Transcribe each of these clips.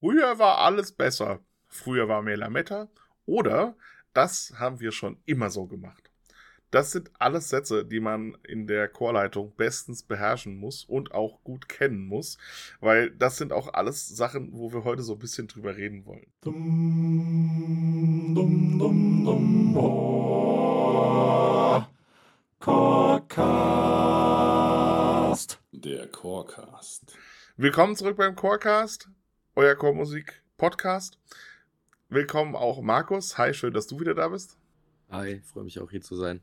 Früher war alles besser. Früher war mehr Lametta. Oder das haben wir schon immer so gemacht. Das sind alles Sätze, die man in der Chorleitung bestens beherrschen muss und auch gut kennen muss, weil das sind auch alles Sachen, wo wir heute so ein bisschen drüber reden wollen. Dum, dum, dum, dum, oh. Chorcast. Der Chorcast. Willkommen zurück beim Chorcast, euer Chormusik Podcast. Willkommen auch Markus. Hi, schön, dass du wieder da bist. Hi, freue mich auch hier zu sein.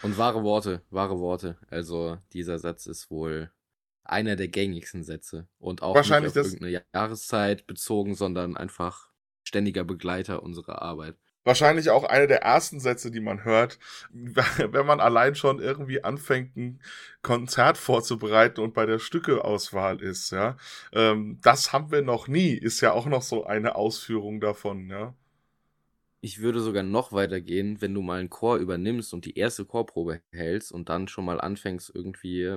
Und wahre Worte, wahre Worte. Also dieser Satz ist wohl einer der gängigsten Sätze. Und auch Wahrscheinlich nicht auf irgendeine Jahreszeit bezogen, sondern einfach ständiger Begleiter unserer Arbeit. Wahrscheinlich auch einer der ersten Sätze, die man hört, wenn man allein schon irgendwie anfängt, ein Konzert vorzubereiten und bei der Stückeauswahl ist, ja. Ähm, das haben wir noch nie, ist ja auch noch so eine Ausführung davon, ja. Ich würde sogar noch weiter gehen, wenn du mal einen Chor übernimmst und die erste Chorprobe hältst und dann schon mal anfängst, irgendwie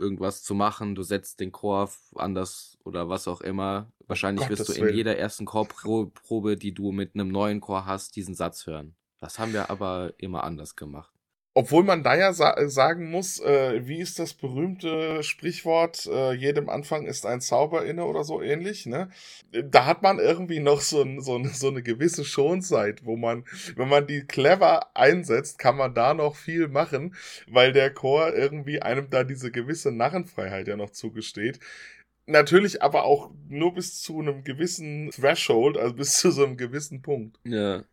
irgendwas zu machen. Du setzt den Chor anders oder was auch immer. Wahrscheinlich Gottes wirst du in Willen. jeder ersten Chorprobe, die du mit einem neuen Chor hast, diesen Satz hören. Das haben wir aber immer anders gemacht. Obwohl man da ja sa sagen muss, äh, wie ist das berühmte Sprichwort, äh, jedem Anfang ist ein Zauber inne oder so ähnlich, ne? Da hat man irgendwie noch so, ein, so, ein, so eine gewisse Schonzeit, wo man, wenn man die clever einsetzt, kann man da noch viel machen, weil der Chor irgendwie einem da diese gewisse Narrenfreiheit ja noch zugesteht. Natürlich aber auch nur bis zu einem gewissen Threshold, also bis zu so einem gewissen Punkt. Ja.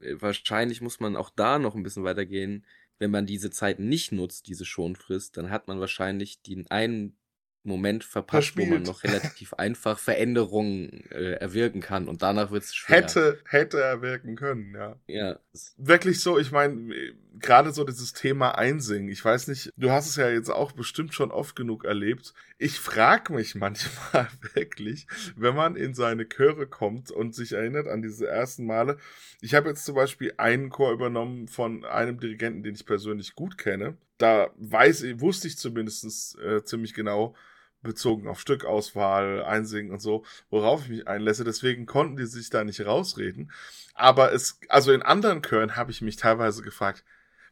Wahrscheinlich muss man auch da noch ein bisschen weitergehen. Wenn man diese Zeit nicht nutzt, diese Schonfrist, dann hat man wahrscheinlich den einen Moment verpasst, wo man Verspielt. noch relativ einfach Veränderungen äh, erwirken kann und danach wird es schwer. Hätte, hätte er wirken können, ja. Ja, wirklich so, ich meine, gerade so dieses Thema Einsingen, ich weiß nicht, du hast es ja jetzt auch bestimmt schon oft genug erlebt. Ich frag mich manchmal wirklich, wenn man in seine Chöre kommt und sich erinnert an diese ersten Male. Ich habe jetzt zum Beispiel einen Chor übernommen von einem Dirigenten, den ich persönlich gut kenne. Da weiß wusste ich zumindest äh, ziemlich genau, bezogen auf Stückauswahl, Einsingen und so, worauf ich mich einlässe. Deswegen konnten die sich da nicht rausreden. Aber es, also in anderen Chören habe ich mich teilweise gefragt,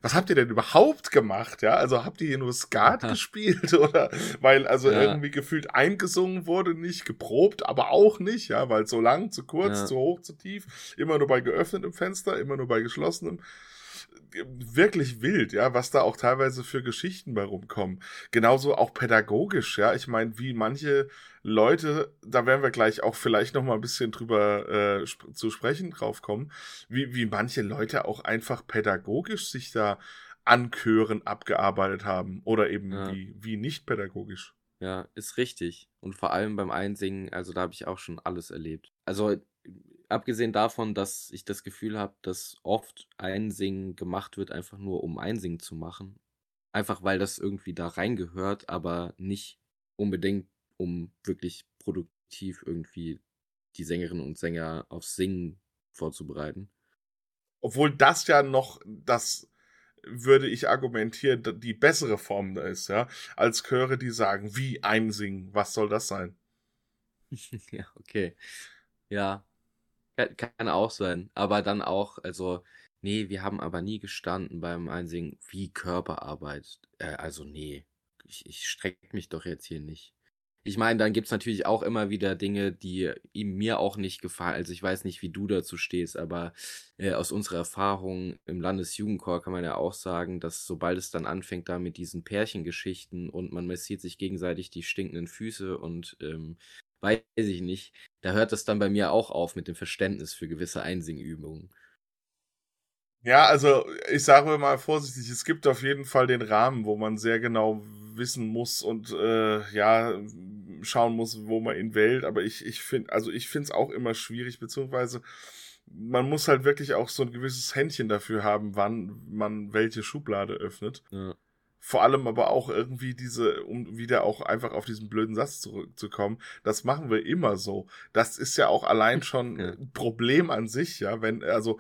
was habt ihr denn überhaupt gemacht? Ja, also habt ihr hier nur Skat gespielt oder weil also Ja. irgendwie gefühlt eingesungen wurde, nicht geprobt, aber auch nicht, ja, weil zu lang, zu kurz, Ja. zu hoch, zu tief, immer nur bei geöffnetem Fenster, immer nur bei geschlossenem. Wirklich wild, ja, was da auch teilweise für Geschichten bei rumkommen. Genauso auch pädagogisch, ja. Ich meine, wie manche Leute, da werden wir gleich auch vielleicht noch mal ein bisschen drüber äh, sp zu sprechen drauf kommen, wie, wie manche Leute auch einfach pädagogisch sich da an Chören abgearbeitet haben oder eben Ja. wie, wie nicht pädagogisch. ja, ist richtig. Und vor allem beim Einsingen, also da habe ich auch schon alles erlebt. Also abgesehen davon, dass ich das Gefühl habe, dass oft Einsingen gemacht wird, einfach nur um Einsingen zu machen. Einfach weil das irgendwie da reingehört, aber nicht unbedingt, um wirklich produktiv irgendwie die Sängerinnen und Sänger aufs Singen vorzubereiten. Obwohl das ja noch das würde ich argumentieren, die bessere Form da ist, ja, als Chöre, die sagen, wie einsingen, was soll das sein? Ja, okay. Ja, kann, auch sein. Aber dann auch, also, nee, wir haben aber nie gestanden beim Einsingen wie Körperarbeit. Äh, also, nee, ich, ich strecke mich doch jetzt hier nicht. Ich meine, dann gibt's natürlich auch immer wieder Dinge, die ihm mir auch nicht gefallen. Also ich weiß nicht, wie du dazu stehst, aber äh, aus unserer Erfahrung im Landesjugendchor kann man ja auch sagen, dass sobald es dann anfängt da mit diesen Pärchengeschichten und man massiert sich gegenseitig die stinkenden Füße und ähm, weiß ich nicht, da hört es dann bei mir auch auf mit dem Verständnis für gewisse Einsingübungen. Ja, also ich sage mal vorsichtig, es gibt auf jeden Fall den Rahmen, wo man sehr genau wissen muss und äh, ja schauen muss, wo man ihn wählt. Aber ich, ich finde, also ich finde es auch immer schwierig, beziehungsweise man muss halt wirklich auch so ein gewisses Händchen dafür haben, wann man welche Schublade öffnet. Ja. Vor allem aber auch irgendwie diese, um wieder auch einfach auf diesen blöden Satz zurückzukommen, das machen wir immer so. Das ist ja auch allein schon Ja. ein Problem an sich, ja. Wenn, also,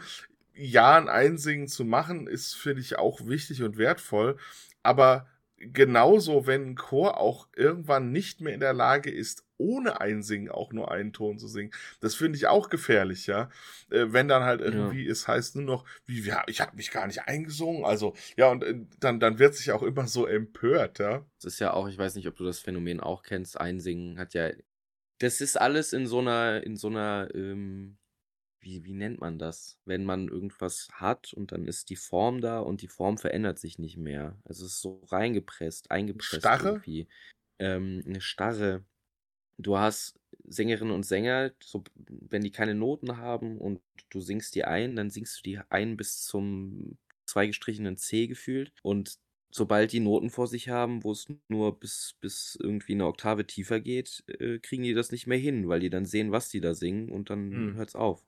ja, ein Einsingen zu machen, ist, finde ich, auch wichtig und wertvoll. Aber genauso, wenn ein Chor auch irgendwann nicht mehr in der Lage ist, ohne Einsingen auch nur einen Ton zu singen. Das finde ich auch gefährlich, ja. Äh, wenn dann halt irgendwie ja. es heißt nur noch, wie, ja, ich habe mich gar nicht eingesungen. Also, ja, und äh, dann, dann wird sich auch immer so empört, ja. Das ist ja auch, ich weiß nicht, ob du das Phänomen auch kennst, Einsingen hat ja. Das ist alles in so einer, in so einer, ähm, wie, wie nennt man das? Wenn man irgendwas hat und dann ist die Form da und die Form verändert sich nicht mehr. Also es ist so reingepresst, eingepresst Starre? irgendwie. Ähm, eine Starre. Du hast Sängerinnen und Sänger, so, wenn die keine Noten haben und du singst die ein, dann singst du die ein bis zum zweigestrichenen C gefühlt. Und sobald die Noten vor sich haben, wo es nur bis, bis irgendwie eine Oktave tiefer geht, äh, kriegen die das nicht mehr hin, weil die dann sehen, was die da singen und dann hm. hört's auf.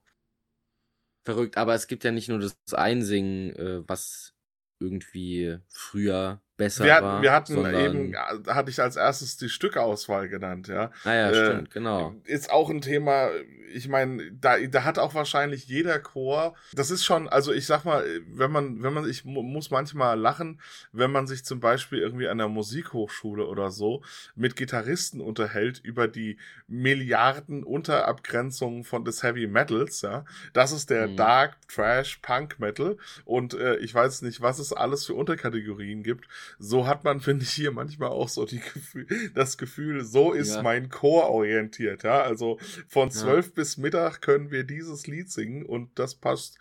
Verrückt, aber es gibt ja nicht nur das Einsingen, äh, was irgendwie früher besser wir hatten, war. Wir hatten eben, hatte ich als erstes die Stückauswahl genannt, ja. Naja, ah äh, stimmt, genau. Ist auch ein Thema, ich meine, da, da hat auch wahrscheinlich jeder Chor, das ist schon, also ich sag mal, wenn man, wenn man, ich muss manchmal lachen, wenn man sich zum Beispiel irgendwie an der Musikhochschule oder so mit Gitarristen unterhält über die Milliarden Unterabgrenzungen von des Heavy Metals, ja. Das ist der mhm. Dark Trash Punk Metal und äh, ich weiß nicht, was es alles für Unterkategorien gibt so hat man, finde ich, hier manchmal auch so die Gefühl, das Gefühl, so ist ja. mein Chor orientiert. Ja? Also von zwölf ja. bis Mittag können wir dieses Lied singen und das passt,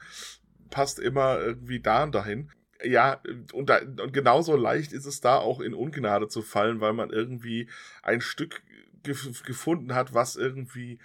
passt immer irgendwie da und dahin. Ja, und, da, und genauso leicht ist es da auch in Ungnade zu fallen, weil man irgendwie ein Stück gef gefunden hat, was irgendwie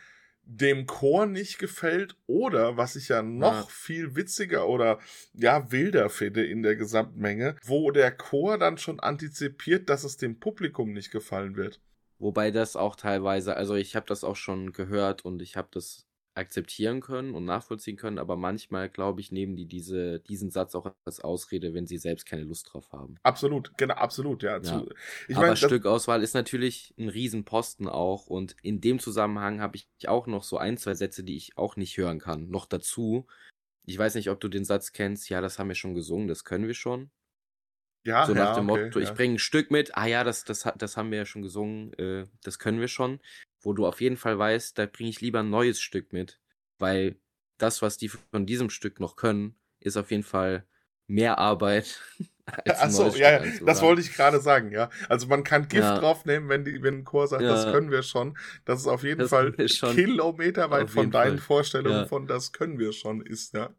dem Chor nicht gefällt oder was ich ja noch ja. viel witziger oder ja wilder finde in der Gesamtmenge, wo der Chor dann schon antizipiert, dass es dem Publikum nicht gefallen wird. Wobei das auch teilweise, also ich habe das auch schon gehört und ich habe das akzeptieren können und nachvollziehen können, aber manchmal, glaube ich, nehmen die diese, diesen Satz auch als Ausrede, wenn sie selbst keine Lust drauf haben. Absolut, genau, absolut, ja. ja. Ich aber mein, Stückauswahl ist natürlich ein Riesenposten auch und in dem Zusammenhang habe ich auch noch so ein, zwei Sätze, die ich auch nicht hören kann. Noch dazu, ich weiß nicht, ob du den Satz kennst, ja, das haben wir schon gesungen, das können wir schon. Ja, so nach ja, dem okay, Motto, ich bringe ein Stück mit, ah ja, das, das, das haben wir ja schon gesungen, äh, das können wir schon wo du auf jeden Fall weißt, da bringe ich lieber ein neues Stück mit, weil das, was die von diesem Stück noch können, ist auf jeden Fall mehr Arbeit. Achso, ja, ja, das wollte ich gerade sagen, ja. Also man kann Gift ja. draufnehmen, wenn die, wenn ein Chor sagt, ja. das können wir schon. Das ist auf jeden das Fall kilometerweit von deinen Fall. Vorstellungen von das können wir schon ist, ja.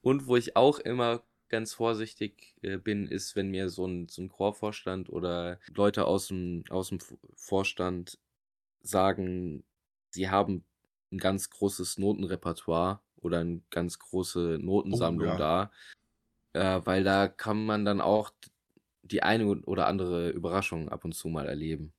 Und wo ich auch immer ganz vorsichtig äh, bin, ist, wenn mir so ein, so ein Chorvorstand oder Leute aus dem, aus dem Vorstand sagen, sie haben ein ganz großes Notenrepertoire oder eine ganz große Notensammlung oh, ja. da, äh, weil da kann man dann auch die eine oder andere Überraschung ab und zu mal erleben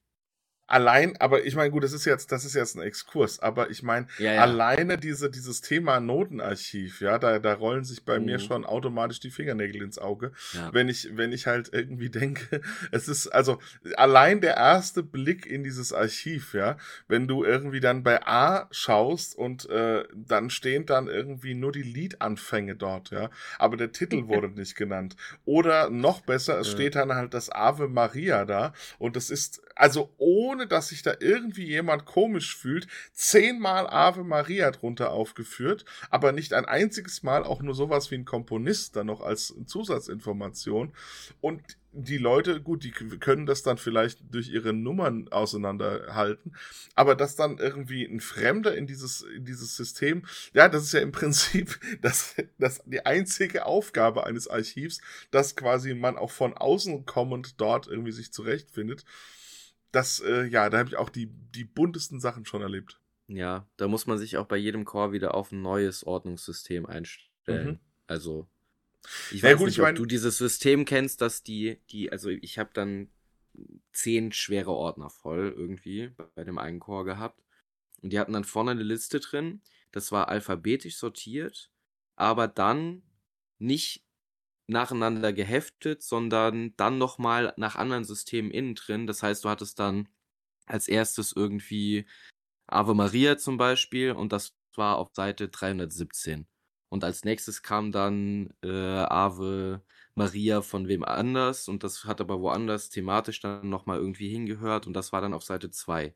allein, aber ich meine, gut, das ist jetzt, das ist jetzt ein Exkurs, aber ich meine, ja, ja. alleine diese, dieses Thema Notenarchiv, ja, da, da rollen sich bei mhm. mir schon automatisch die Fingernägel ins Auge, ja. wenn ich, wenn ich halt irgendwie denke, es ist, also, allein der erste Blick in dieses Archiv, ja, wenn du irgendwie dann bei A schaust und äh, dann stehen dann irgendwie nur die Liedanfänge dort, ja, aber der Titel wurde nicht genannt. Oder noch besser, es steht dann halt das Ave Maria da und das ist, also ohne dass sich da irgendwie jemand komisch fühlt, zehnmal Ave Maria drunter aufgeführt, aber nicht ein einziges Mal auch nur sowas wie ein Komponist dann noch als Zusatzinformation. Und die Leute, gut, die können das dann vielleicht durch ihre Nummern auseinanderhalten, aber dass dann irgendwie ein Fremder in dieses, in dieses System, ja, das ist ja im Prinzip das, das die einzige Aufgabe eines Archivs, dass quasi man auch von außen kommend dort irgendwie sich zurechtfindet das, äh, ja, da habe ich auch die, die buntesten Sachen schon erlebt. Ja, da muss man sich auch bei jedem Chor wieder auf ein neues Ordnungssystem einstellen. Mhm. Also, ich ja, weiß gut, nicht, ich mein... ob du dieses System kennst, dass die, die, also ich habe dann zehn schwere Ordner voll irgendwie bei dem einen Chor gehabt. Und die hatten dann vorne eine Liste drin. Das war alphabetisch sortiert, aber dann nicht nacheinander geheftet, sondern dann nochmal nach anderen Systemen innen drin. Das heißt, du hattest dann als erstes irgendwie Ave Maria zum Beispiel und das war auf Seite 317. Und als nächstes kam dann äh, Ave Maria von wem anders und das hat aber woanders thematisch dann nochmal irgendwie hingehört und das war dann auf Seite 2.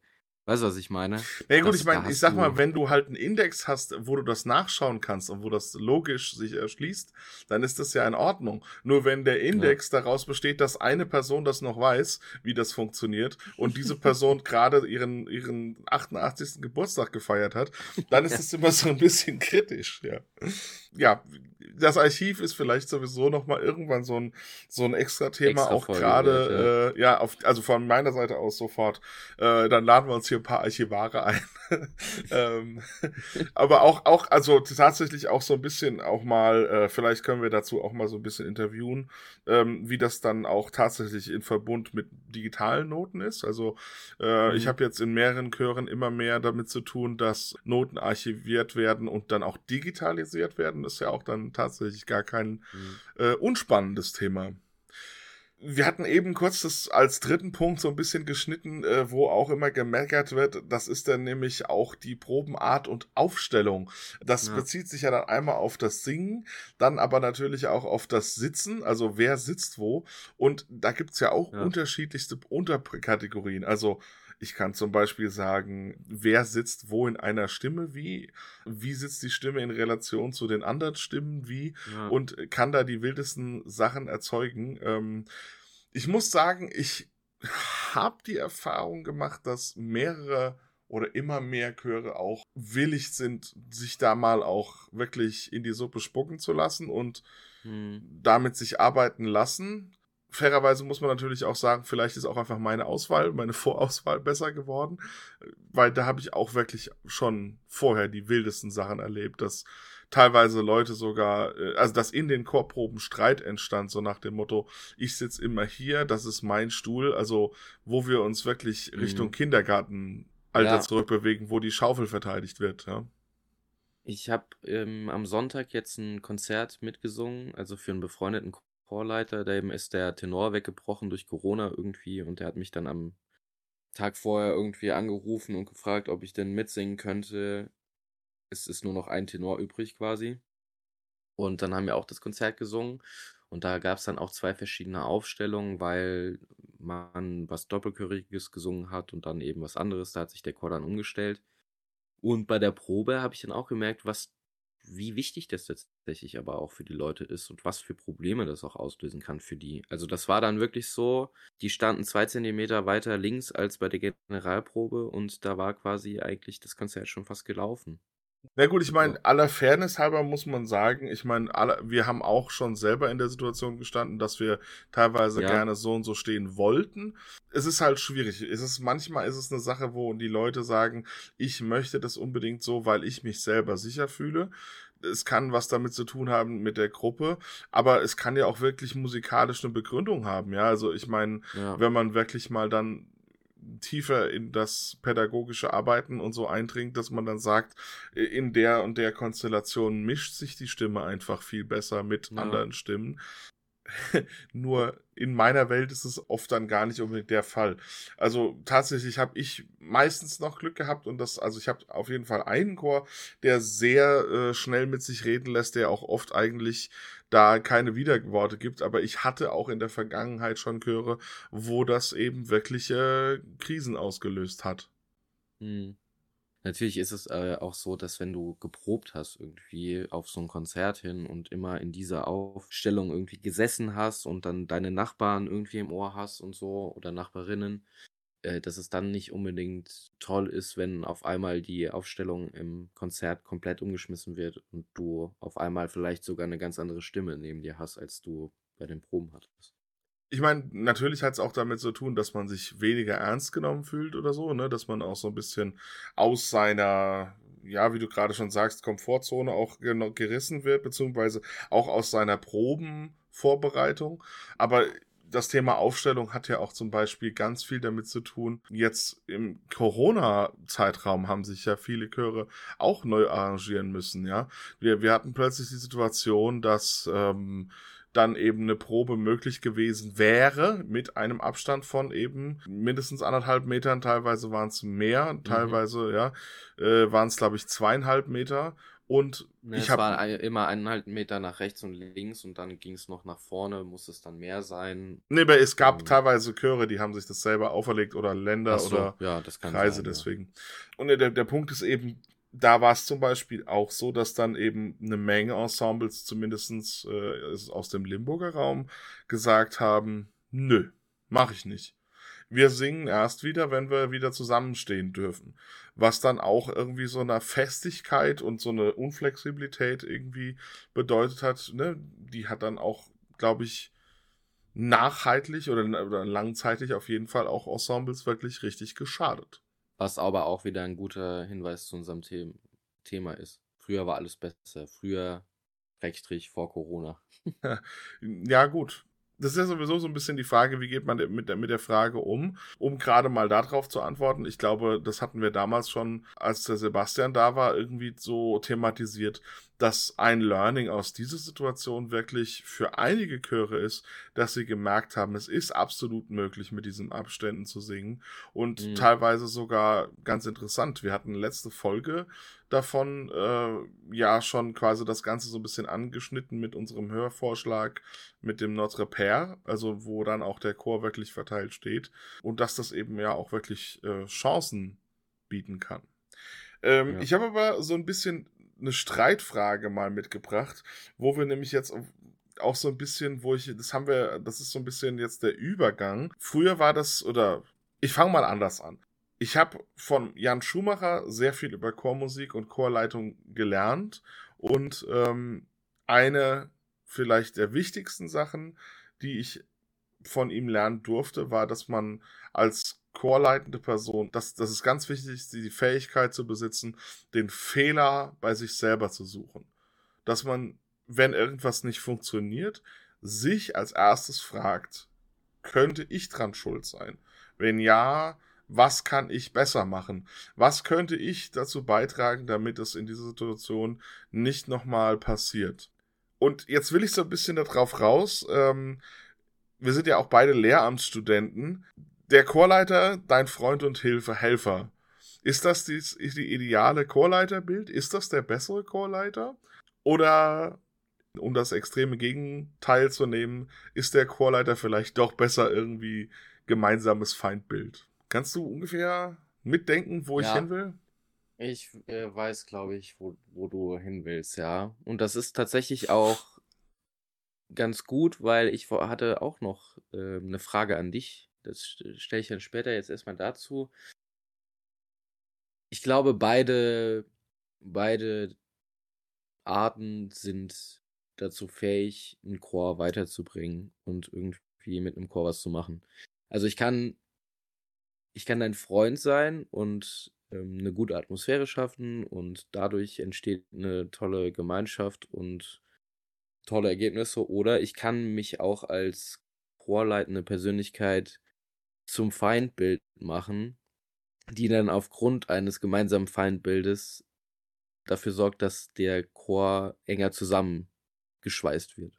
Weißt du, was ich meine? Ja gut, das, ich meine, ich sag mal, wenn du halt einen Index hast, wo du das nachschauen kannst und wo das logisch sich erschließt, dann ist das ja in Ordnung. Nur wenn der Index ja. daraus besteht, dass eine Person das noch weiß, wie das funktioniert und diese Person gerade ihren, ihren 88. Geburtstag gefeiert hat, dann ist es immer so ein bisschen kritisch, ja. Ja, das Archiv ist vielleicht sowieso noch mal irgendwann so ein so ein extra Thema extra auch gerade ja. Äh, ja auf, also von meiner Seite aus sofort äh, dann laden wir uns hier ein paar Archivare ein ähm, aber auch auch also tatsächlich auch so ein bisschen auch mal äh, vielleicht können wir dazu auch mal so ein bisschen interviewen ähm, wie das dann auch tatsächlich in Verbund mit digitalen Noten ist also äh, mhm. ich habe jetzt in mehreren Chören immer mehr damit zu tun dass Noten archiviert werden und dann auch digitalisiert werden ist ja auch dann tatsächlich gar kein mhm. äh, unspannendes Thema. Wir hatten eben kurz das als dritten Punkt so ein bisschen geschnitten, äh, wo auch immer gemeckert wird. Das ist dann nämlich auch die Probenart und Aufstellung. Das ja. bezieht sich ja dann einmal auf das Singen, dann aber natürlich auch auf das Sitzen, also wer sitzt wo. Und da gibt's ja auch ja. unterschiedlichste Unterkategorien. Also ich kann zum Beispiel sagen, wer sitzt wo in einer Stimme wie, wie sitzt die Stimme in Relation zu den anderen Stimmen wie ja. und kann da die wildesten Sachen erzeugen. Ähm, ich muss sagen, ich habe die Erfahrung gemacht, dass mehrere oder immer mehr Chöre auch willig sind, sich da mal auch wirklich in die Suppe spucken zu lassen und hm. damit sich arbeiten lassen fairerweise muss man natürlich auch sagen, vielleicht ist auch einfach meine Auswahl, meine Vorauswahl besser geworden, weil da habe ich auch wirklich schon vorher die wildesten Sachen erlebt, dass teilweise Leute sogar, äh, also dass in den Chorproben Streit entstand, so nach dem Motto, ich sitze immer hier, das ist mein Stuhl, also wo wir uns wirklich mhm. Richtung Kindergartenalter ja. zurückbewegen, wo die Schaufel verteidigt wird, ja. Ich habe ähm, am Sonntag jetzt ein Konzert mitgesungen, also für einen befreundeten Chorleiter, dem ist der Tenor weggebrochen durch Corona irgendwie und der hat mich dann am Tag vorher irgendwie angerufen und gefragt, ob ich denn mitsingen könnte. Es ist nur noch ein Tenor übrig quasi. Und dann haben wir auch das Konzert gesungen. Und da gab es dann auch zwei verschiedene Aufstellungen, weil man was Doppelchöriges gesungen hat und dann eben was anderes. Da hat sich der Chor dann umgestellt. Und bei der Probe habe ich dann auch gemerkt, was wie wichtig das tatsächlich aber auch für die Leute ist und was für Probleme das auch auslösen kann für die. Also das war dann wirklich so, die standen zwei Zentimeter weiter links als bei der Generalprobe und da war quasi eigentlich das Konzert schon fast gelaufen. Na gut, ich meine, aller Fairness halber muss man sagen, ich meine, wir haben auch schon selber in der Situation gestanden, dass wir teilweise ja. gerne so und so stehen wollten. Es ist halt schwierig. Es ist, manchmal ist es eine Sache, wo die Leute sagen, ich möchte das unbedingt so, weil ich mich selber sicher fühle. Es kann was damit zu tun haben mit der Gruppe, aber es kann ja auch wirklich musikalisch eine Begründung haben, ja. Also ich meine, ja. wenn man wirklich mal dann tiefer in das pädagogische Arbeiten und so eindringt, dass man dann sagt, in der und der Konstellation mischt sich die Stimme einfach viel besser mit ja. anderen Stimmen. Nur in meiner Welt ist es oft dann gar nicht unbedingt der Fall. Also tatsächlich habe ich meistens noch Glück gehabt und das, also ich habe auf jeden Fall einen Chor, der sehr äh, schnell mit sich reden lässt, der auch oft eigentlich da keine Widerworte gibt, aber ich hatte auch in der Vergangenheit schon Chöre, wo das eben wirkliche Krisen ausgelöst hat. Hm. Natürlich ist es äh, auch so, dass wenn du geprobt hast irgendwie auf so ein Konzert hin und immer in dieser Aufstellung irgendwie gesessen hast und dann deine Nachbarn irgendwie im Ohr hast und so oder Nachbarinnen, dass es dann nicht unbedingt toll ist, wenn auf einmal die Aufstellung im Konzert komplett umgeschmissen wird und du auf einmal vielleicht sogar eine ganz andere Stimme neben dir hast, als du bei den Proben hattest ich meine, natürlich hat es auch damit zu tun, dass man sich weniger ernst genommen fühlt oder so, ne? Dass man auch so ein bisschen aus seiner, ja, wie du gerade schon sagst, Komfortzone auch gerissen wird, beziehungsweise auch aus seiner Probenvorbereitung. Aber das Thema Aufstellung hat ja auch zum Beispiel ganz viel damit zu tun. Jetzt im Corona-Zeitraum haben sich ja viele Chöre auch neu arrangieren müssen, ja. Wir, wir hatten plötzlich die Situation, dass ähm, dann eben eine Probe möglich gewesen wäre mit einem Abstand von eben mindestens anderthalb Metern, teilweise waren es mehr, mhm. teilweise, mhm. ja, äh, waren es, glaube ich, zweieinhalb Meter. Und Ne, ich habe war immer eineinhalb Meter nach rechts und links und dann ging es noch nach vorne, muss es dann mehr sein. Nee, aber es gab Ähm. teilweise Chöre, die haben sich das selber auferlegt oder Länder so, oder ja, das kann Kreise sein, ja. deswegen. Und der, der Punkt ist eben, da war es zum Beispiel auch so, dass dann eben eine Menge Ensembles, zumindest äh, aus dem Limburger Raum, gesagt haben, nö, mach ich nicht. Wir singen erst wieder, wenn wir wieder zusammenstehen dürfen. Was dann auch irgendwie so eine Festigkeit und so eine Unflexibilität irgendwie bedeutet hat, ne? Die hat dann auch, glaube ich, nachhaltig oder, oder langzeitig auf jeden Fall auch Ensembles wirklich richtig geschadet. Was aber auch wieder ein guter Hinweis zu unserem The Thema ist. Früher war alles besser. Früher, Schrägstrich, vor Corona. Ja, gut. Das ist ja sowieso so ein bisschen die Frage, wie geht man mit der, mit der Frage um? Um gerade mal darauf zu antworten, ich glaube, das hatten wir damals schon, als der Sebastian da war, irgendwie so thematisiert, dass ein Learning aus dieser Situation wirklich für einige Chöre ist, dass sie gemerkt haben, es ist absolut möglich, mit diesen Abständen zu singen und Mhm. teilweise sogar ganz interessant. Wir hatten letzte Folge davon äh, ja schon quasi das Ganze so ein bisschen angeschnitten mit unserem Hörvorschlag mit dem Notre Père, also wo dann auch der Chor wirklich verteilt steht und dass das eben ja auch wirklich äh, Chancen bieten kann. Ähm, Ja. Ich habe aber so ein bisschen eine Streitfrage mal mitgebracht, wo wir nämlich jetzt auch so ein bisschen, wo ich, das haben wir, das ist so ein bisschen jetzt der Übergang. Früher war das, oder ich fange mal anders an. Ich habe von Jan Schumacher sehr viel über Chormusik und Chorleitung gelernt und ähm, eine vielleicht der wichtigsten Sachen, die ich von ihm lernen durfte, war, dass man als chorleitende Person, dass, dass es ganz wichtig ist, die Fähigkeit zu besitzen, den Fehler bei sich selber zu suchen. Dass man, wenn irgendwas nicht funktioniert, sich als erstes fragt, könnte ich dran schuld sein? Wenn ja, was kann ich besser machen? Was könnte ich dazu beitragen, damit es in dieser Situation nicht nochmal passiert? Und jetzt will ich so ein bisschen darauf raus. Ähm, wir sind ja auch beide Lehramtsstudenten. Der Chorleiter, dein Freund und Hilfe, Helfer. Ist das die, die ideale Chorleiterbild? Ist das der bessere Chorleiter? Oder, um das extreme Gegenteil zu nehmen, ist der Chorleiter vielleicht doch besser irgendwie gemeinsames Feindbild? Kannst du ungefähr mitdenken, wo ich Ja. hin will? Ich äh, weiß, glaube ich, wo, wo du hin willst, ja. Und das ist tatsächlich auch ganz gut, weil ich hatte auch noch ähm, eine Frage an dich. Das stelle ich dann später jetzt erstmal dazu. Ich glaube, beide, beide Arten sind dazu fähig, einen Chor weiterzubringen und irgendwie mit einem Chor was zu machen. Also ich kann, ich kann dein Freund sein und ähm, eine gute Atmosphäre schaffen und dadurch entsteht eine tolle Gemeinschaft und tolle Ergebnisse. Oder ich kann mich auch als chorleitende Persönlichkeit zum Feindbild machen, die dann aufgrund eines gemeinsamen Feindbildes dafür sorgt, dass der Chor enger zusammengeschweißt wird.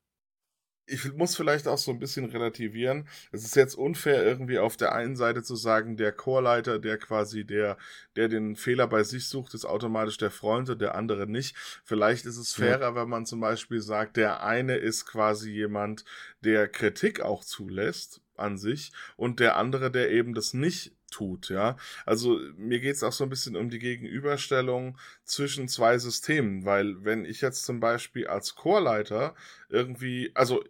Ich muss vielleicht auch so ein bisschen relativieren. Es ist jetzt unfair, irgendwie auf der einen Seite zu sagen, der Chorleiter, der quasi der, der den Fehler bei sich sucht, ist automatisch der Freund und der andere nicht. Vielleicht ist es Ja. fairer, wenn man zum Beispiel sagt, der eine ist quasi jemand, der Kritik auch zulässt an sich und der andere, der eben das nicht tut, ja. Also mir geht's auch so ein bisschen um die Gegenüberstellung zwischen zwei Systemen, weil wenn ich jetzt zum Beispiel als Chorleiter irgendwie, also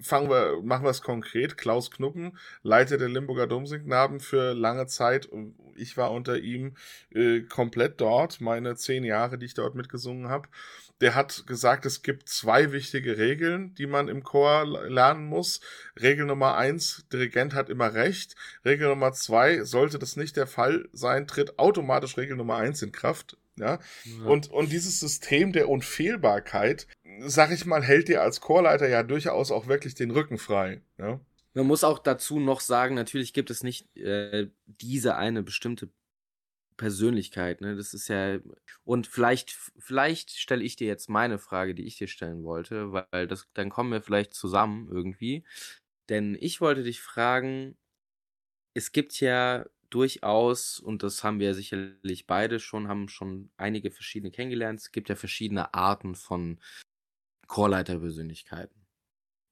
fangen wir, machen wir es konkret. Klaus Knuppen, Leiter der Limburger Domsingknaben für lange Zeit. Ich war unter ihm äh, komplett dort, meine zehn Jahre, die ich dort mitgesungen habe. Der hat gesagt, es gibt zwei wichtige Regeln, die man im Chor lernen muss. Regel Nummer eins, Dirigent hat immer recht. Regel Nummer zwei, sollte das nicht der Fall sein, tritt automatisch Regel Nummer eins in Kraft. Ja, und, und dieses System der Unfehlbarkeit, sag ich mal, hält dir als Chorleiter ja durchaus auch wirklich den Rücken frei. Ja? Man muss auch dazu noch sagen, natürlich gibt es nicht äh, diese eine bestimmte Persönlichkeit, ne? Das ist ja und vielleicht vielleicht stelle ich dir jetzt meine Frage, die ich dir stellen wollte, weil das dann kommen wir vielleicht zusammen irgendwie, denn ich wollte dich fragen, es gibt ja durchaus, und das haben wir sicherlich beide schon, haben schon einige verschiedene kennengelernt. Es gibt ja verschiedene Arten von Chorleiterpersönlichkeiten.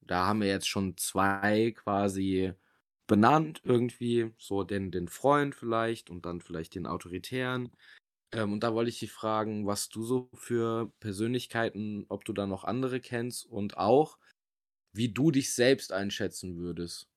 Da haben wir jetzt schon zwei quasi benannt irgendwie, so den, den Freund vielleicht und dann vielleicht den Autoritären. Ähm, und da wollte ich dich fragen, was du so für Persönlichkeiten, ob du da noch andere kennst und auch, wie du dich selbst einschätzen würdest.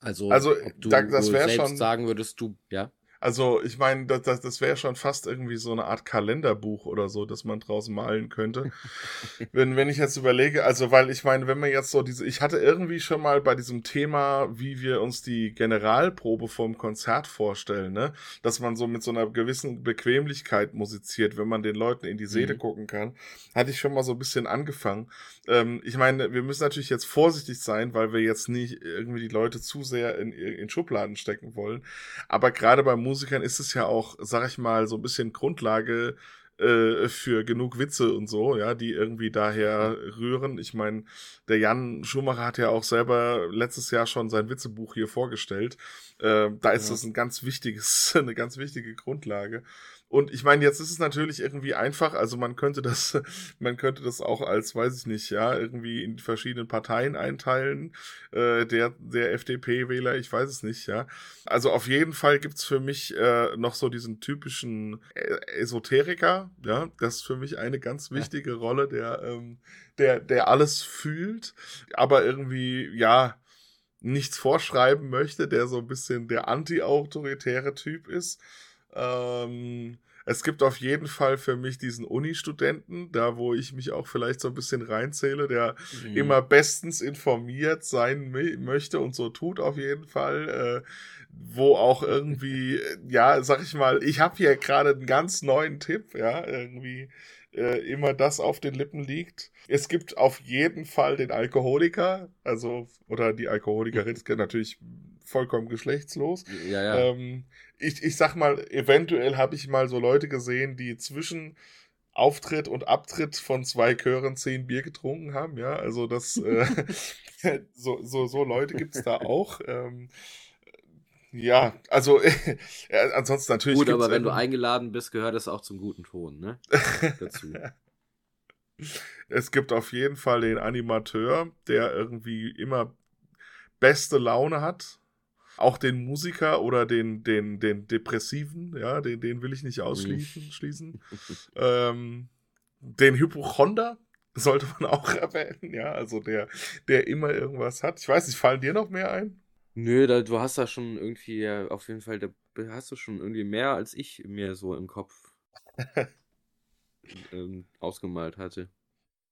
Also, Also, da, das wäre selbst schon, sagen würdest, du, ja? Also ich meine, das, das, das wäre schon fast irgendwie so eine Art Kalenderbuch oder so, das man draus malen könnte. wenn, wenn ich jetzt überlege, also weil ich meine, wenn man jetzt so diese, ich hatte irgendwie schon mal bei diesem Thema, wie wir uns die Generalprobe vom Konzert vorstellen, ne, dass man so mit so einer gewissen Bequemlichkeit musiziert, wenn man den Leuten in die Seele Mhm. gucken kann, hatte ich schon mal so ein bisschen angefangen. Ähm, ich meine, wir müssen natürlich jetzt vorsichtig sein, weil wir jetzt nicht irgendwie die Leute zu sehr in, in Schubladen stecken wollen. Aber gerade bei Musikern ist es ja auch, sag ich mal, so ein bisschen Grundlage äh, für genug Witze und so, ja, die irgendwie daher rühren. Ich meine, der Jan Schumacher hat ja auch selber letztes Jahr schon sein Witzebuch hier vorgestellt. Äh, da ist Ja. das ein ganz wichtiges, eine ganz wichtige Grundlage. Und ich meine, jetzt ist es natürlich irgendwie einfach, also man könnte das, man könnte das auch als, weiß ich nicht, ja, irgendwie in verschiedenen Parteien einteilen, äh, der, der FDP-Wähler, ich weiß es nicht, ja. Also auf jeden Fall gibt's für mich äh, noch so diesen typischen Ä- Esoteriker, ja, das ist für mich eine ganz wichtige Rolle, der, ähm, der, der alles fühlt, aber irgendwie, ja, nichts vorschreiben möchte, der so ein bisschen der anti-autoritäre Typ ist. Ähm, es gibt auf jeden Fall für mich diesen Uni-Studenten, da wo ich mich auch vielleicht so ein bisschen reinzähle, der Mhm. immer bestens informiert sein mö- möchte und so tut auf jeden Fall. Äh, wo auch irgendwie, äh, ja, sag ich mal, ich habe hier gerade einen ganz neuen Tipp, ja, irgendwie äh, immer das auf den Lippen liegt. Es gibt auf jeden Fall den Alkoholiker, also, oder die Alkoholikerin, ist natürlich vollkommen geschlechtslos. Ja, ja. Ähm, ich, ich sag mal, eventuell habe ich mal so Leute gesehen, die zwischen Auftritt und Abtritt von zwei Chören zehn Bier getrunken haben, ja. Also das äh, so, so, so Leute gibt's da auch. Ähm, ja, also ja, ansonsten natürlich. Gut, aber wenn du eingeladen bist, gehört das auch zum guten Ton, ne? Dazu. Es gibt auf jeden Fall den Animateur, der irgendwie immer beste Laune hat. Auch den Musiker oder den, den, den Depressiven, ja, den, den will ich nicht ausschließen. Schließen. Ähm, den Hypochonder sollte man auch erwähnen, ja, also der, der immer irgendwas hat. Ich weiß nicht, fallen dir noch mehr ein? Nö, da, du hast da schon irgendwie, auf jeden Fall, da hast du schon irgendwie mehr, als ich mir so im Kopf ähm, ausgemalt hatte.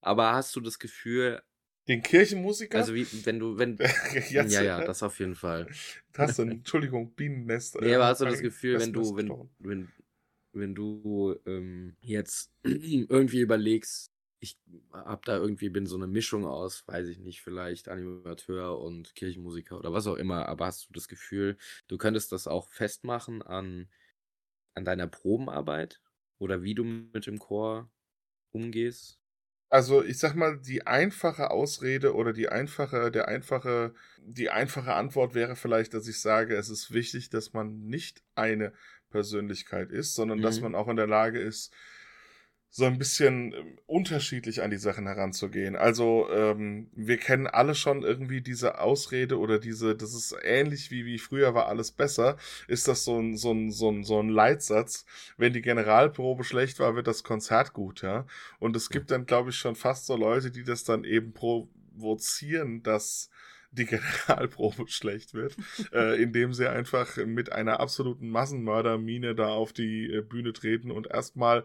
Aber hast du das Gefühl, Den Kirchenmusiker? also wie, wenn du, wenn, Jetzt, ja, ja, das auf jeden Fall. hast du, Entschuldigung, Bienennest. Nee, äh, aber hast du das Gefühl, wenn du, wenn, wenn, wenn du ähm, jetzt irgendwie überlegst, ich hab da irgendwie, bin so eine Mischung aus, weiß ich nicht, vielleicht Animateur und Kirchenmusiker oder was auch immer, aber hast du das Gefühl, du könntest das auch festmachen an, an deiner Probenarbeit oder wie du mit dem Chor umgehst? Also ich sag mal, die einfache Ausrede oder die einfache, der einfache, die einfache Antwort wäre vielleicht, dass ich sage, es ist wichtig, dass man nicht eine Persönlichkeit ist, sondern dass Mhm. man auch in der Lage ist, so ein bisschen ähm, unterschiedlich an die Sachen heranzugehen. Also ähm, wir kennen alle schon irgendwie diese Ausrede oder diese, das ist ähnlich wie wie früher war alles besser, ist das so ein so ein so ein so ein Leitsatz. Wenn die Generalprobe schlecht war, wird das Konzert gut, ja. Und es gibt dann, glaube ich, schon fast so Leute, die das dann eben provozieren, dass die Generalprobe schlecht wird, äh, indem sie einfach mit einer absoluten Massenmördermine da auf die äh, Bühne treten und erstmal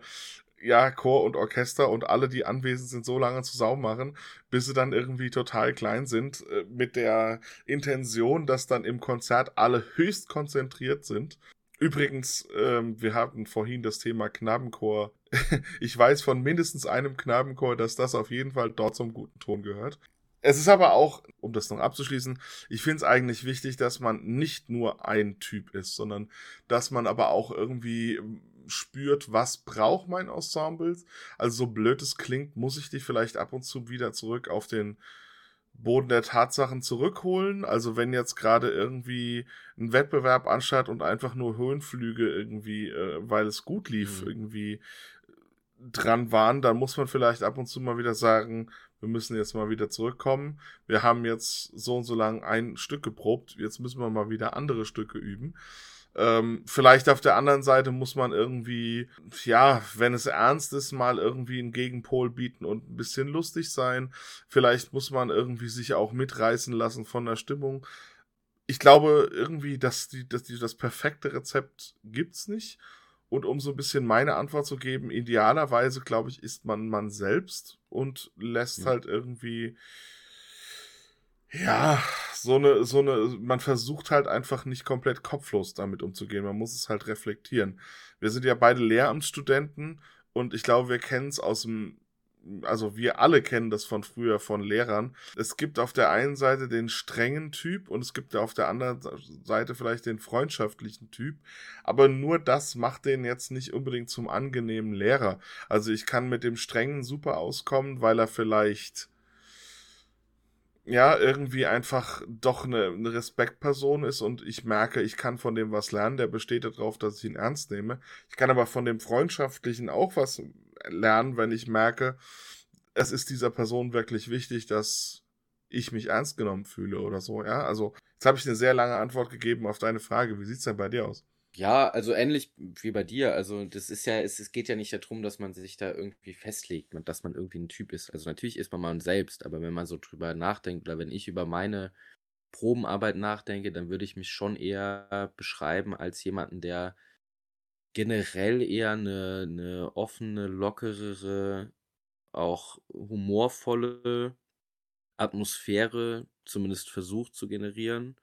ja, Chor und Orchester und alle, die anwesend sind, so lange zu Sau machen, bis sie dann irgendwie total klein sind, äh, mit der Intention, dass dann im Konzert alle höchst konzentriert sind. Übrigens, ähm, wir hatten vorhin das Thema Knabenchor. ich weiß von mindestens einem Knabenchor, dass das auf jeden Fall dort zum guten Ton gehört. Es ist aber auch, um das noch abzuschließen, ich finde es eigentlich wichtig, dass man nicht nur ein Typ ist, sondern dass man aber auch irgendwie spürt, was braucht mein Ensemble. Also so blöd es klingt, muss ich dich vielleicht ab und zu wieder zurück auf den Boden der Tatsachen zurückholen. Also wenn jetzt gerade irgendwie ein Wettbewerb anstatt und einfach nur Höhenflüge irgendwie, äh, weil es gut lief, mhm. irgendwie dran waren, dann muss man vielleicht ab und zu mal wieder sagen, wir müssen jetzt mal wieder zurückkommen. Wir haben jetzt so und so lang ein Stück geprobt, jetzt müssen wir mal wieder andere Stücke üben. Ähm, vielleicht auf der anderen Seite muss man irgendwie, ja, wenn es ernst ist, mal irgendwie einen Gegenpol bieten und ein bisschen lustig sein. Vielleicht muss man irgendwie sich auch mitreißen lassen von der Stimmung. Ich glaube irgendwie, dass die, dass die, das perfekte Rezept gibt's nicht. Und um so ein bisschen meine Antwort zu geben, idealerweise, glaube ich, ist man man selbst und lässt ja. halt irgendwie, ja, so eine, so eine, man versucht halt einfach nicht komplett kopflos damit umzugehen. Man muss es halt reflektieren. Wir sind ja beide Lehramtsstudenten und ich glaube, wir kennen es aus dem also wir alle kennen das von früher von Lehrern. Es gibt auf der einen Seite den strengen Typ und es gibt auf der anderen Seite vielleicht den freundschaftlichen Typ. Aber nur das macht den jetzt nicht unbedingt zum angenehmen Lehrer. Also ich kann mit dem strengen super auskommen, weil er vielleicht ja, irgendwie einfach doch eine, eine Respektperson ist und ich merke, ich kann von dem was lernen, der besteht darauf, dass ich ihn ernst nehme. Ich kann aber von dem Freundschaftlichen auch was lernen, wenn ich merke, es ist dieser Person wirklich wichtig, dass ich mich ernst genommen fühle oder so, ja. Also, jetzt habe ich eine sehr lange Antwort gegeben auf deine Frage. Wie sieht's denn bei dir aus? Ja, also ähnlich wie bei dir. Also das ist ja, es, es geht ja nicht darum, dass man sich da irgendwie festlegt, dass man irgendwie ein Typ ist. Also natürlich ist man man selbst, aber wenn man so drüber nachdenkt oder wenn ich über meine Probenarbeit nachdenke, dann würde ich mich schon eher beschreiben als jemanden, der generell eher eine, eine offene, lockerere, auch humorvolle Atmosphäre zumindest versucht zu generieren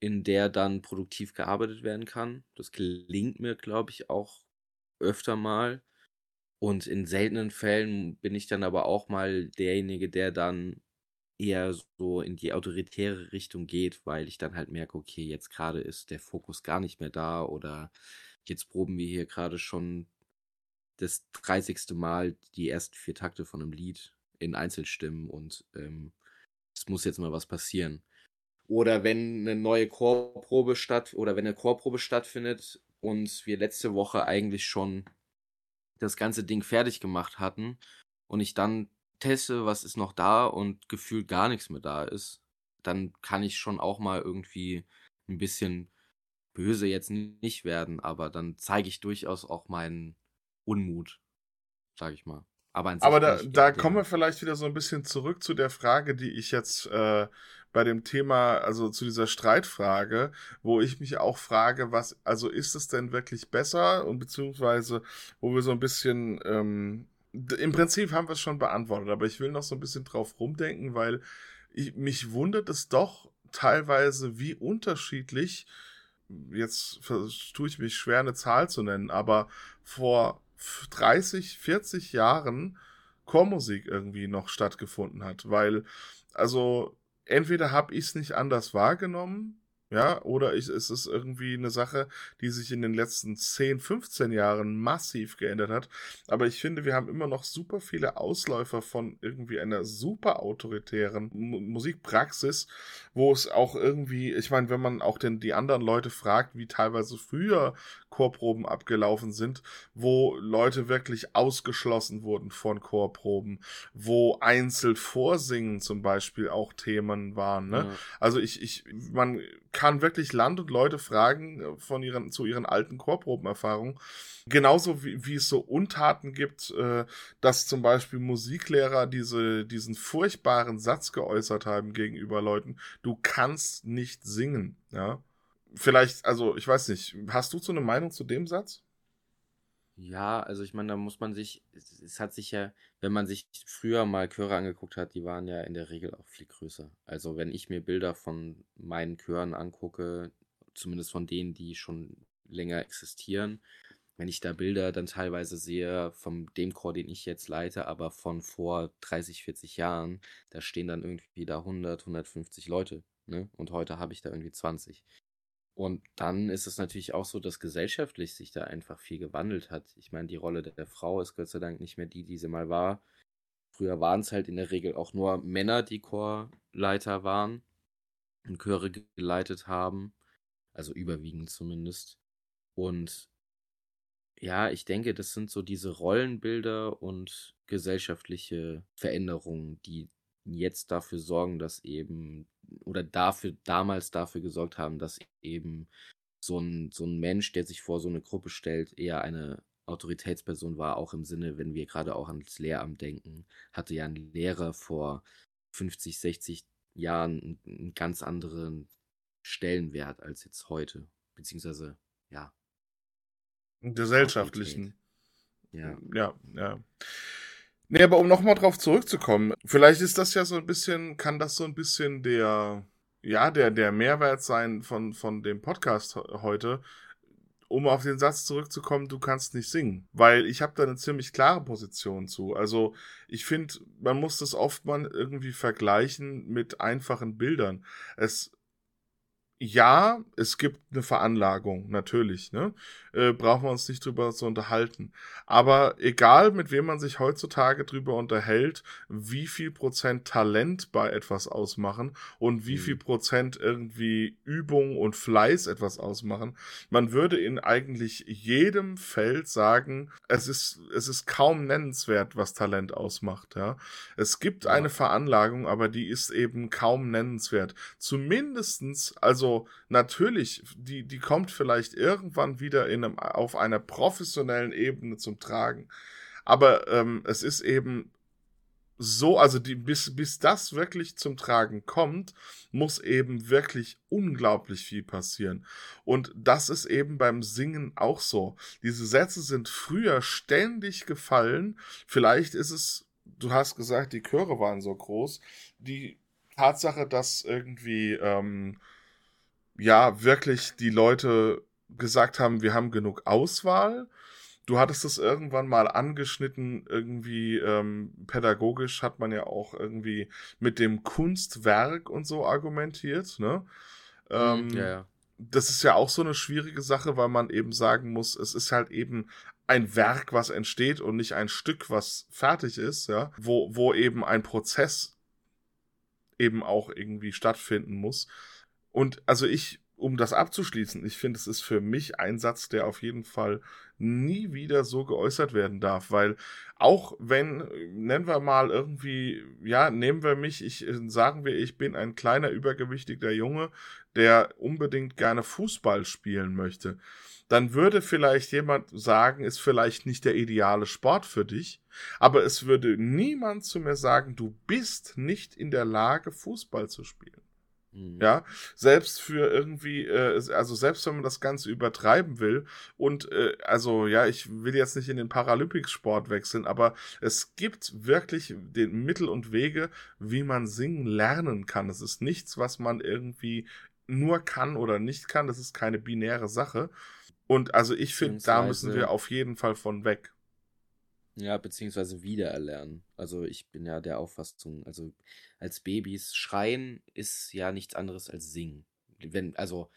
in der dann produktiv gearbeitet werden kann. Das gelingt mir, glaube ich, auch öfter mal. Und in seltenen Fällen bin ich dann aber auch mal derjenige, der dann eher so in die autoritäre Richtung geht, weil ich dann halt merke, okay, jetzt gerade ist der Fokus gar nicht mehr da oder jetzt proben wir hier gerade schon das 30. Mal die ersten vier Takte von einem Lied in Einzelstimmen und ähm, es muss jetzt mal was passieren. Oder wenn eine neue Chorprobe statt oder wenn eine Chorprobe stattfindet und wir letzte Woche eigentlich schon das ganze Ding fertig gemacht hatten und ich dann teste, was ist noch da und gefühlt gar nichts mehr da ist, dann kann ich schon auch mal irgendwie ein bisschen böse jetzt nicht werden, aber dann zeige ich durchaus auch meinen Unmut, sage ich mal. Aber, aber da, da kommen wir vielleicht wieder so ein bisschen zurück zu der Frage, die ich jetzt äh, bei dem Thema, also zu dieser Streitfrage, wo ich mich auch frage, was, also ist es denn wirklich besser? Und beziehungsweise, wo wir so ein bisschen, ähm, im Prinzip haben wir es schon beantwortet, aber ich will noch so ein bisschen drauf rumdenken, weil ich, mich wundert es doch teilweise, wie unterschiedlich, jetzt tue ich mich schwer, eine Zahl zu nennen, aber vor 30, 40 Jahren Chormusik irgendwie noch stattgefunden hat, weil, also entweder habe ich es nicht anders wahrgenommen, ja, oder ich, es ist irgendwie eine Sache, die sich in den letzten 10, 15 Jahren massiv geändert hat. Aber ich finde, wir haben immer noch super viele Ausläufer von irgendwie einer super autoritären M Musikpraxis, wo es auch irgendwie, ich meine, wenn man auch den, die anderen Leute fragt, wie teilweise früher Chorproben abgelaufen sind, wo Leute wirklich ausgeschlossen wurden von Chorproben, wo einzeln Vorsingen zum Beispiel auch Themen waren. Ne? Ja. Also ich, ich, man kann wirklich Land und Leute fragen äh, von ihren, zu ihren alten Chorprobenerfahrungen. Genauso wie, wie es so Untaten gibt, äh, dass zum Beispiel Musiklehrer diese, diesen furchtbaren Satz geäußert haben gegenüber Leuten, du kannst nicht singen, ja vielleicht, also ich weiß nicht, hast du so eine Meinung zu dem Satz? Ja, also ich meine, da muss man sich, es, es hat sich ja, wenn man sich früher mal Chöre angeguckt hat, die waren ja in der Regel auch viel größer. Also wenn ich mir Bilder von meinen Chören angucke, zumindest von denen, die schon länger existieren, wenn ich da Bilder dann teilweise sehe von dem Chor, den ich jetzt leite, aber von vor 30, 40 Jahren, da stehen dann irgendwie da 100, 150 Leute. Ne? Und heute habe ich da irgendwie 20. Und dann ist es natürlich auch so, dass gesellschaftlich sich da einfach viel gewandelt hat. Ich meine, die Rolle der Frau ist Gott sei Dank nicht mehr die, die sie mal war. früher waren es halt in der Regel auch nur Männer, die Chorleiter waren und Chöre geleitet haben. Also überwiegend zumindest. Und ja, ich denke, das sind so diese Rollenbilder und gesellschaftliche Veränderungen, die jetzt dafür sorgen, dass eben, oder dafür, damals dafür gesorgt haben, dass eben so ein, so ein Mensch, der sich vor so eine Gruppe stellt, eher eine Autoritätsperson war, auch im Sinne, wenn wir gerade auch ans Lehramt denken, hatte ja ein Lehrer vor 50, 60 Jahren einen ganz anderen Stellenwert als jetzt heute, beziehungsweise, ja. Gesellschaftlichen. Ja. Ja, ja. Nee, aber um nochmal drauf zurückzukommen, vielleicht ist das ja so ein bisschen, kann das so ein bisschen der, ja, der, der Mehrwert sein von, von dem Podcast heute, um auf den Satz zurückzukommen, du kannst nicht singen. Weil ich habe da eine ziemlich klare Position zu. Also ich finde, man muss das oft mal irgendwie vergleichen mit einfachen Bildern. Es ja, es gibt eine Veranlagung, natürlich, ne? Äh, brauchen wir uns nicht drüber zu unterhalten. Aber egal, mit wem man sich heutzutage drüber unterhält, wie viel Prozent Talent bei etwas ausmachen und wie mhm. viel Prozent irgendwie Übung und Fleiß etwas ausmachen, man würde in eigentlich jedem Feld sagen, es ist, es ist kaum nennenswert, was Talent ausmacht, ja. Es gibt eine Veranlagung, aber die ist eben kaum nennenswert. Zumindestens, also also natürlich, die, die kommt vielleicht irgendwann wieder in einem, auf einer professionellen Ebene zum Tragen. Aber ähm, es ist eben so, also die, bis, bis das wirklich zum Tragen kommt, muss eben wirklich unglaublich viel passieren. Und das ist eben beim Singen auch so. Diese Sätze sind früher ständig gefallen. Vielleicht ist es, du hast gesagt, die Chöre waren so groß. Die Tatsache, dass irgendwie ähm, ja wirklich die Leute gesagt haben, wir haben genug Auswahl. Du hattest es irgendwann mal angeschnitten, irgendwie ähm, pädagogisch hat man ja auch irgendwie mit dem Kunstwerk und so argumentiert, ne? Ähm, ja, ja. Das ist ja auch so eine schwierige Sache, weil man eben sagen muss, es ist halt eben ein Werk, was entsteht und nicht ein Stück, was fertig ist, ja, wo, wo eben ein Prozess eben auch irgendwie stattfinden muss. Und also ich, um das abzuschließen, ich finde, es ist für mich ein Satz, der auf jeden Fall nie wieder so geäußert werden darf, weil auch wenn, nennen wir mal irgendwie, ja, nehmen wir mich, ich, sagen wir, ich bin ein kleiner übergewichtiger Junge, der unbedingt gerne Fußball spielen möchte, dann würde vielleicht jemand sagen, ist vielleicht nicht der ideale Sport für dich, aber es würde niemand zu mir sagen, du bist nicht in der Lage, Fußball zu spielen. Mhm. Ja, selbst für irgendwie, äh, also selbst wenn man das Ganze übertreiben will und äh, also ja, ich will jetzt nicht in den Paralympics-Sport wechseln, aber es gibt wirklich den Mittel und Wege, wie man singen lernen kann. Es ist nichts, was man irgendwie nur kann oder nicht kann. Das ist keine binäre Sache. Und also ich finde, da müssen wir auf jeden Fall von weg. Ja, beziehungsweise wiedererlernen. Also ich bin ja der Auffassung, also als Babys schreien ist ja nichts anderes als singen. Wenn, also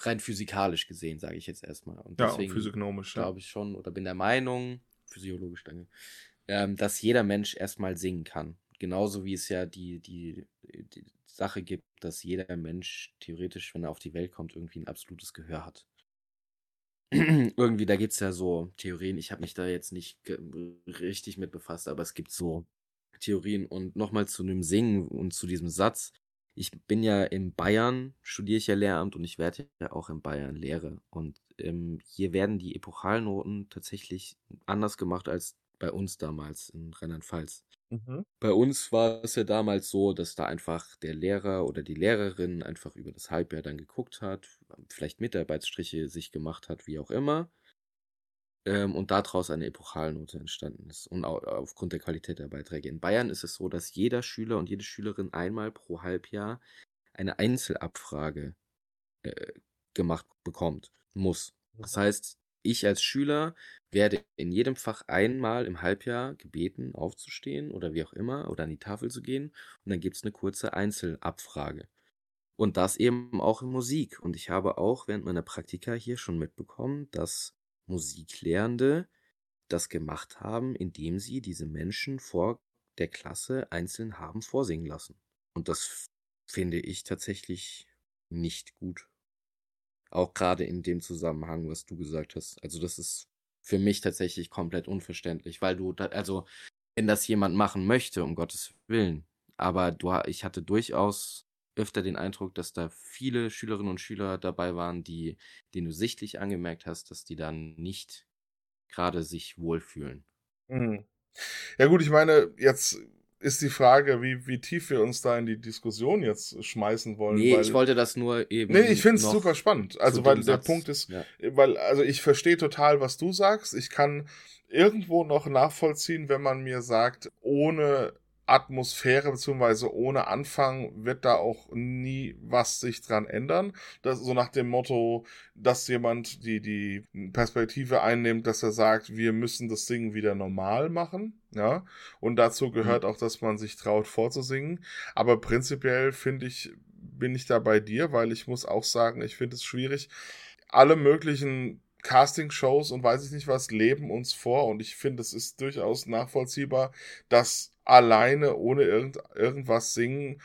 rein physikalisch gesehen, sage ich jetzt erstmal. Und ja, deswegen physiognomisch. Glaube ich schon oder bin der Meinung, physiologisch, danke, ähm, dass jeder Mensch erstmal singen kann. Genauso wie es ja die, die, die Sache gibt, dass jeder Mensch theoretisch, wenn er auf die Welt kommt, irgendwie ein absolutes Gehör hat. irgendwie, da gibt es ja so Theorien, ich habe mich da jetzt nicht richtig mit befasst, aber es gibt so Theorien und nochmal zu dem Singen und zu diesem Satz. Ich bin ja in Bayern, studiere ich ja Lehramt und ich werde ja auch in Bayern Lehre. Und ähm, hier werden die Epochalnoten tatsächlich anders gemacht als bei uns damals in Rheinland-Pfalz. Mhm. Bei uns war es ja damals so, dass da einfach der Lehrer oder die Lehrerin einfach über das Halbjahr dann geguckt hat, vielleicht Mitarbeitsstriche sich gemacht hat, wie auch immer. Ähm, und daraus eine Epochalnote entstanden ist. Und auch aufgrund der Qualität der Beiträge. In Bayern ist es so, dass jeder Schüler und jede Schülerin einmal pro Halbjahr eine Einzelabfrage äh, gemacht bekommt, muss. Das mhm. heißt, ich als Schüler werde in jedem Fach einmal im Halbjahr gebeten, aufzustehen oder wie auch immer oder an die Tafel zu gehen und dann gibt es eine kurze Einzelabfrage. Und das eben auch in Musik. Und ich habe auch während meiner Praktika hier schon mitbekommen, dass Musiklehrende das gemacht haben, indem sie diese Menschen vor der Klasse einzeln haben vorsingen lassen. Und das finde ich tatsächlich nicht gut. Auch gerade in dem Zusammenhang, was du gesagt hast. Also das ist für mich tatsächlich komplett unverständlich, weil du, da, also wenn das jemand machen möchte, um Gottes Willen, aber du, ich hatte durchaus öfter den Eindruck, dass da viele Schülerinnen und Schüler dabei waren, die, denen du sichtlich angemerkt hast, dass die dann nicht gerade sich wohlfühlen. Mhm. Ja gut, ich meine, jetzt ist die Frage, wie, wie tief wir uns da in die Diskussion jetzt schmeißen wollen. Nee, weil, ich wollte das nur eben. Nee, ich finde es super spannend. Also, weil der Satz, Punkt ist, ja. weil, also ich verstehe total, was du sagst. Ich kann irgendwo noch nachvollziehen, wenn man mir sagt, ohne Atmosphäre beziehungsweise ohne Anfang wird da auch nie was sich dran ändern. Das, so nach dem Motto, dass jemand die, die Perspektive einnimmt, dass er sagt, wir müssen das Singen wieder normal machen. Ja, und dazu gehört mhm. auch, dass man sich traut vorzusingen. Aber prinzipiell finde ich, bin ich da bei dir, weil ich muss auch sagen, ich finde es schwierig, alle möglichen Casting-Shows und weiß ich nicht was leben uns vor und ich finde, es ist durchaus nachvollziehbar, dass alleine ohne irgend, irgendwas singen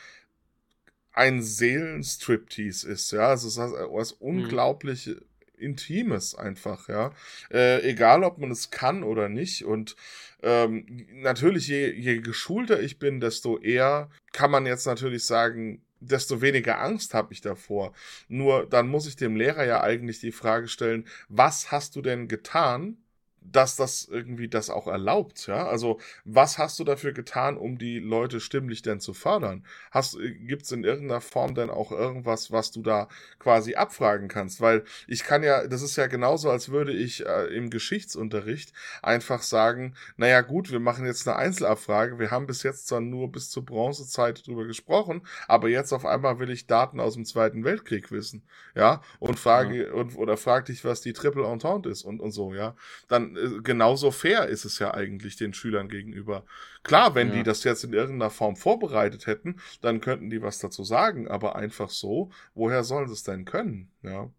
ein Seelenstriptease ist, ja. Also es ist was mhm. unglaublich mhm. Intimes einfach, ja. Äh, egal, ob man es kann oder nicht. Und ähm, natürlich, je, je geschulter ich bin, desto eher kann man jetzt natürlich sagen, desto weniger Angst habe ich davor. Nur dann muss ich dem Lehrer ja eigentlich die Frage stellen, was hast du denn getan, dass das irgendwie das auch erlaubt, ja? Also, was hast du dafür getan, um die Leute stimmlich denn zu fördern? Hast, äh, gibt's in irgendeiner Form denn auch irgendwas, was du da quasi abfragen kannst? Weil ich kann ja, das ist ja genauso, als würde ich äh, im Geschichtsunterricht einfach sagen, naja gut, wir machen jetzt eine Einzelabfrage, wir haben bis jetzt zwar nur bis zur Bronzezeit drüber gesprochen, aber jetzt auf einmal will ich Daten aus dem Zweiten Weltkrieg wissen, ja? Und frage, ja. und, oder frag dich, was die Triple Entente ist und, und so, ja? Dann äh, genauso fair ist es ja eigentlich den Schülern gegenüber. Klar, wenn ja. die das jetzt in irgendeiner Form vorbereitet hätten, dann könnten die was dazu sagen, aber einfach so, woher sollen sie es denn können? Ja.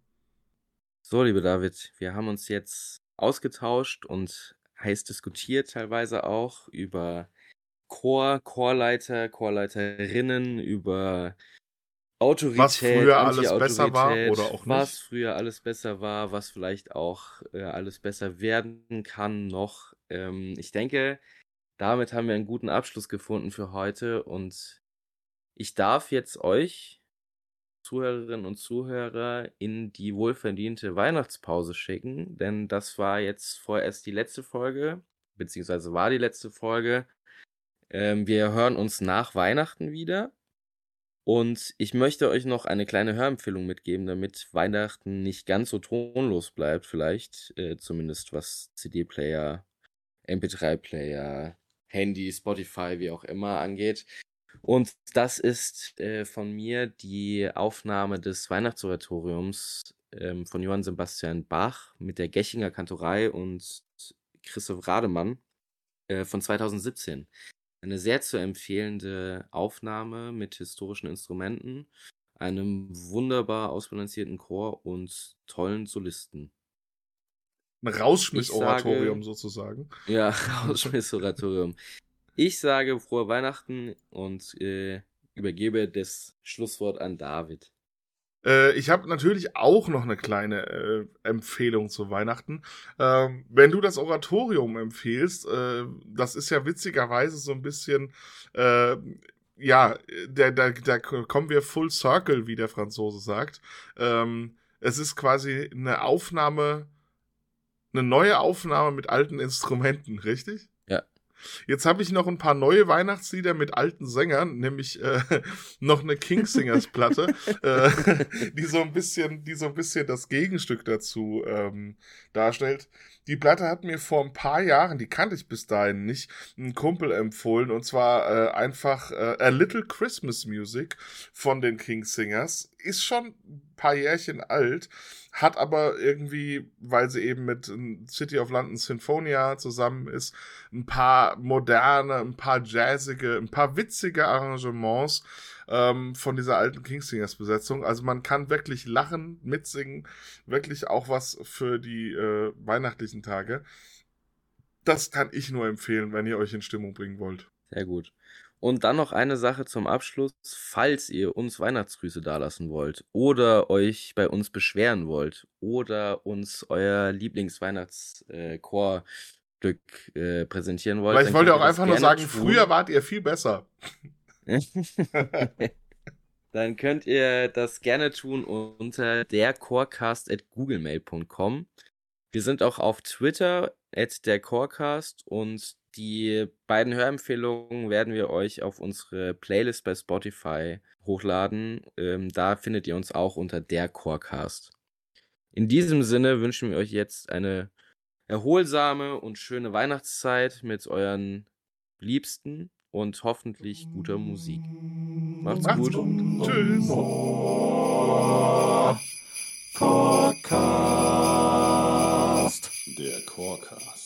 So, liebe David, wir haben uns jetzt ausgetauscht und heiß diskutiert teilweise auch über Chor, Chorleiter, Chorleiterinnen, über Autorität, was früher alles besser war oder auch nicht. Was früher alles besser war, was vielleicht auch äh, alles besser werden kann noch. Ähm, ich denke, damit haben wir einen guten Abschluss gefunden für heute und ich darf jetzt euch, Zuhörerinnen und Zuhörer, in die wohlverdiente Weihnachtspause schicken, denn das war jetzt vorerst die letzte Folge, beziehungsweise war die letzte Folge. Ähm, wir hören uns nach Weihnachten wieder. Und ich möchte euch noch eine kleine Hörempfehlung mitgeben, damit Weihnachten nicht ganz so tonlos bleibt, vielleicht, äh, zumindest was CD-Player, MP3-Player, Handy, Spotify, wie auch immer angeht. Und das ist äh, von mir die Aufnahme des Weihnachtsoratoriums ähm, von Johann Sebastian Bach mit der Gechinger Kantorei und Christoph Rademann äh, von 2017 eine sehr zu empfehlende Aufnahme mit historischen Instrumenten, einem wunderbar ausbalancierten Chor und tollen Solisten. Ein Rausschmiss-Oratorium sozusagen. Ja, Rausschmiss-Oratorium. Ich sage frohe Weihnachten und äh, übergebe das Schlusswort an David. Äh, ich habe natürlich auch noch eine kleine äh, Empfehlung zu Weihnachten. Ähm, wenn du das Oratorium empfehlst, äh, das ist ja witzigerweise so ein bisschen, äh, ja, da, da, da kommen wir full circle, wie der Franzose sagt. Ähm, es ist quasi eine Aufnahme, eine neue Aufnahme mit alten Instrumenten, richtig? Jetzt habe ich noch ein paar neue Weihnachtslieder mit alten Sängern, nämlich äh, noch eine Kingsingers Platte, äh, die so ein bisschen, die so ein bisschen das Gegenstück dazu ähm, darstellt. Die Platte hat mir vor ein paar Jahren, die kannte ich bis dahin nicht, ein Kumpel empfohlen und zwar äh, einfach äh, A Little Christmas Music von den Kingsingers. Ist schon ein paar Jährchen alt hat aber irgendwie, weil sie eben mit City of London Sinfonia zusammen ist, ein paar moderne, ein paar jazzige, ein paar witzige Arrangements ähm, von dieser alten Kingsingers Besetzung. Also man kann wirklich lachen, mitsingen, wirklich auch was für die äh, weihnachtlichen Tage. Das kann ich nur empfehlen, wenn ihr euch in Stimmung bringen wollt. Sehr gut. Und dann noch eine Sache zum Abschluss. Falls ihr uns Weihnachtsgrüße dalassen wollt oder euch bei uns beschweren wollt oder uns euer Lieblingsweihnachtschor Stück äh, präsentieren wollt. Weil ich wollte auch einfach nur sagen, tun. früher wart ihr viel besser. dann könnt ihr das gerne tun unter dercorecast.googlemail.com. Wir sind auch auf Twitter at dercorecast und die beiden Hörempfehlungen werden wir euch auf unsere Playlist bei Spotify hochladen. Ähm, da findet ihr uns auch unter der Corecast. In diesem Sinne wünschen wir euch jetzt eine erholsame und schöne Weihnachtszeit mit euren Liebsten und hoffentlich guter Musik. Macht's, Macht's gut. gut. Tschüss. Podcast. Der Chorcast.